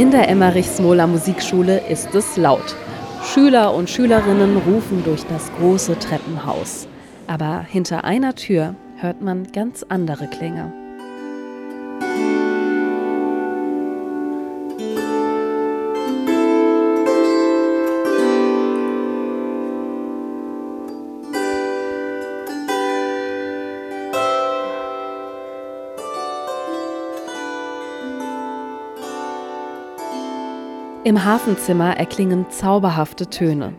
In der Emmerich-Smola Musikschule ist es laut. Schüler und Schülerinnen rufen durch das große Treppenhaus. Aber hinter einer Tür hört man ganz andere Klänge. Im Hafenzimmer erklingen zauberhafte Töne.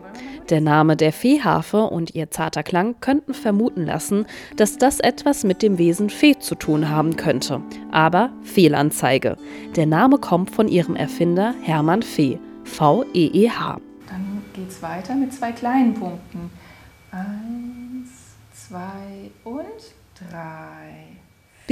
Der Name der Feeharfe und ihr zarter Klang könnten vermuten lassen, dass das etwas mit dem Wesen Fee zu tun haben könnte. Aber Fehlanzeige. Der Name kommt von ihrem Erfinder Hermann Fee. V-E-E-H. Dann geht es weiter mit zwei kleinen Punkten. Eins, zwei und drei.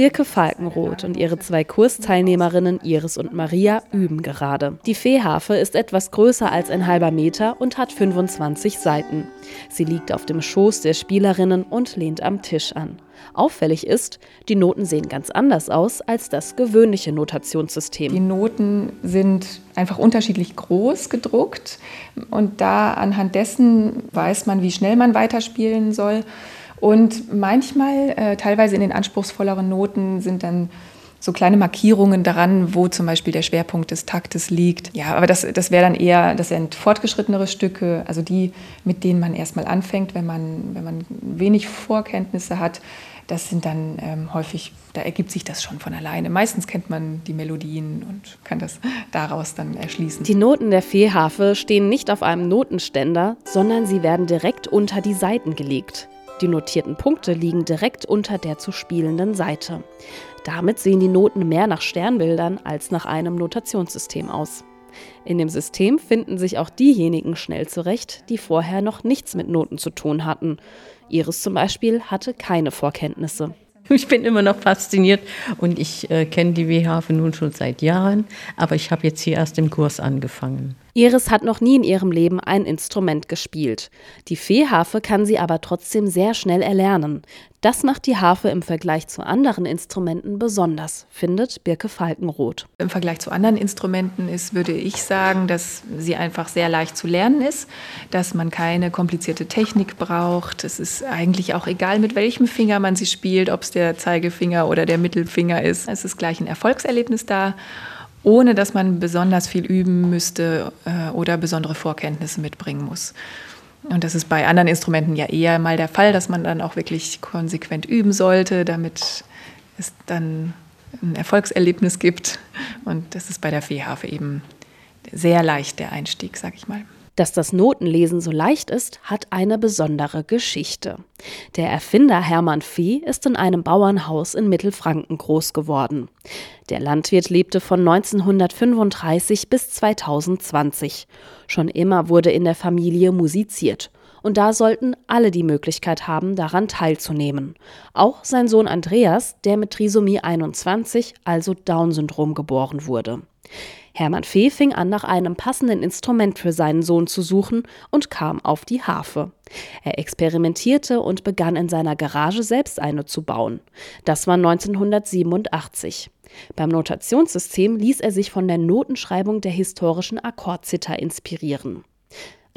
Birke Falkenroth und ihre zwei Kursteilnehmerinnen Iris und Maria üben gerade. Die Feeharfe ist etwas größer als ein halber Meter und hat 25 Seiten. Sie liegt auf dem Schoß der Spielerinnen und lehnt am Tisch an. Auffällig ist, die Noten sehen ganz anders aus als das gewöhnliche Notationssystem. Die Noten sind einfach unterschiedlich groß gedruckt und da anhand dessen weiß man, wie schnell man weiterspielen soll. Und manchmal, äh, teilweise in den anspruchsvolleren Noten, sind dann so kleine Markierungen daran, wo zum Beispiel der Schwerpunkt des Taktes liegt. Ja, aber das, das wäre dann eher, das sind fortgeschrittenere Stücke, also die, mit denen man erstmal anfängt, wenn man, wenn man wenig Vorkenntnisse hat. Das sind dann ähm, häufig, da ergibt sich das schon von alleine. Meistens kennt man die Melodien und kann das daraus dann erschließen. Die Noten der Feeharfe stehen nicht auf einem Notenständer, sondern sie werden direkt unter die Saiten gelegt. Die notierten Punkte liegen direkt unter der zu spielenden Seite. Damit sehen die Noten mehr nach Sternbildern als nach einem Notationssystem aus. In dem System finden sich auch diejenigen schnell zurecht, die vorher noch nichts mit Noten zu tun hatten. Iris zum Beispiel hatte keine Vorkenntnisse. Ich bin immer noch fasziniert und ich äh, kenne die W-Harfe nun schon seit Jahren, aber ich habe jetzt hier erst im Kurs angefangen. Iris hat noch nie in ihrem Leben ein Instrument gespielt. Die Fee-Harfe kann sie aber trotzdem sehr schnell erlernen. Das macht die Harfe im Vergleich zu anderen Instrumenten besonders, findet Birke Falkenroth. Im Vergleich zu anderen Instrumenten ist, würde ich sagen, dass sie einfach sehr leicht zu lernen ist, dass man keine komplizierte Technik braucht. Es ist eigentlich auch egal, mit welchem Finger man sie spielt, ob es der Zeigefinger oder der Mittelfinger ist. Es ist gleich ein Erfolgserlebnis da ohne dass man besonders viel üben müsste äh, oder besondere Vorkenntnisse mitbringen muss. Und das ist bei anderen Instrumenten ja eher mal der Fall, dass man dann auch wirklich konsequent üben sollte, damit es dann ein Erfolgserlebnis gibt. Und das ist bei der Feeharfe eben sehr leicht der Einstieg, sag ich mal. Dass das Notenlesen so leicht ist, hat eine besondere Geschichte. Der Erfinder Hermann Fee ist in einem Bauernhaus in Mittelfranken groß geworden. Der Landwirt lebte von 1935 bis 2020. Schon immer wurde in der Familie musiziert. Und da sollten alle die Möglichkeit haben, daran teilzunehmen. Auch sein Sohn Andreas, der mit Trisomie 21, also Down-Syndrom, geboren wurde. Hermann Fee fing an, nach einem passenden Instrument für seinen Sohn zu suchen und kam auf die Harfe. Er experimentierte und begann in seiner Garage selbst eine zu bauen. Das war 1987. Beim Notationssystem ließ er sich von der Notenschreibung der historischen Akkordzither inspirieren.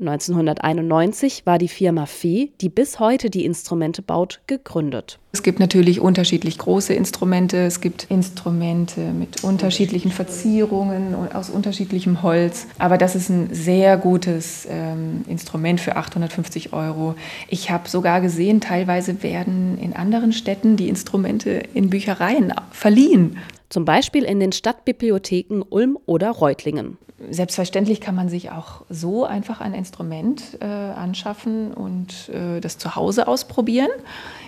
1991 war die Firma Fee, die bis heute die Instrumente baut, gegründet. Es gibt natürlich unterschiedlich große Instrumente. Es gibt Instrumente mit unterschiedlichen Verzierungen und aus unterschiedlichem Holz. Aber das ist ein sehr gutes ähm, Instrument für 850 Euro. Ich habe sogar gesehen, teilweise werden in anderen Städten die Instrumente in Büchereien verliehen. Zum Beispiel in den Stadtbibliotheken Ulm oder Reutlingen. Selbstverständlich kann man sich auch so einfach ein Instrument äh, anschaffen und äh, das zu Hause ausprobieren.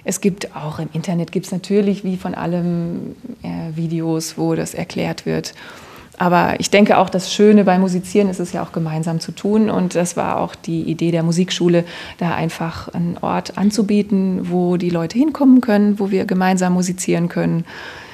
Es gibt auch im Internet gibt es natürlich wie von allem äh, Videos, wo das erklärt wird. Aber ich denke auch, das Schöne beim Musizieren ist es ja auch gemeinsam zu tun. Und das war auch die Idee der Musikschule, da einfach einen Ort anzubieten, wo die Leute hinkommen können, wo wir gemeinsam musizieren können.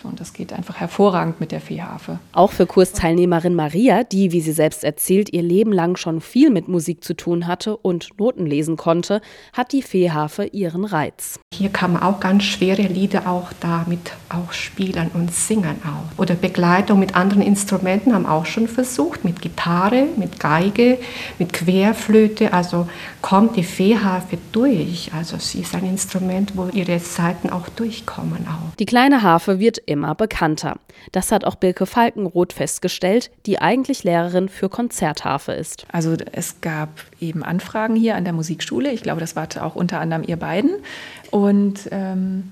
Und das geht einfach hervorragend mit der Fehharfe. Auch für Kursteilnehmerin Maria, die, wie sie selbst erzählt, ihr Leben lang schon viel mit Musik zu tun hatte und Noten lesen konnte, hat die Fehharfe ihren Reiz. Hier kann man auch ganz schwere Lieder auch damit auch spielen und singen auch. Oder Begleitung mit anderen Instrumenten haben auch schon versucht, mit Gitarre, mit Geige, mit Querflöte. Also kommt die Fehharfe durch. Also sie ist ein Instrument, wo ihre Seiten auch durchkommen. Auch. Die kleine Harfe wird immer bekannter. Das hat auch Bilke Falkenroth festgestellt, die eigentlich Lehrerin für Konzertharfe ist. Also es gab eben Anfragen hier an der Musikschule. Ich glaube, das war auch unter anderem ihr beiden. Und ähm,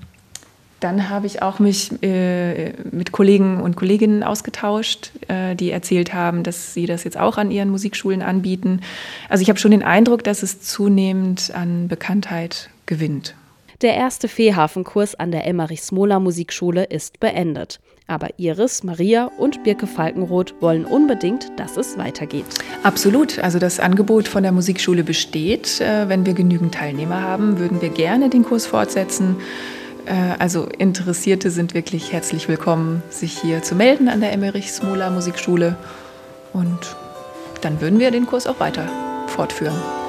dann habe ich auch mich äh, mit Kollegen und Kolleginnen ausgetauscht, äh, die erzählt haben, dass sie das jetzt auch an ihren Musikschulen anbieten. Also ich habe schon den Eindruck, dass es zunehmend an Bekanntheit gewinnt. Der erste Feehafenkurs an der Emmerich-Smola Musikschule ist beendet. Aber Iris, Maria und Birke Falkenroth wollen unbedingt, dass es weitergeht. Absolut. Also das Angebot von der Musikschule besteht. Äh, wenn wir genügend Teilnehmer haben, würden wir gerne den Kurs fortsetzen. Äh, also Interessierte sind wirklich herzlich willkommen, sich hier zu melden an der Emmerich-Smola Musikschule. Und dann würden wir den Kurs auch weiter fortführen.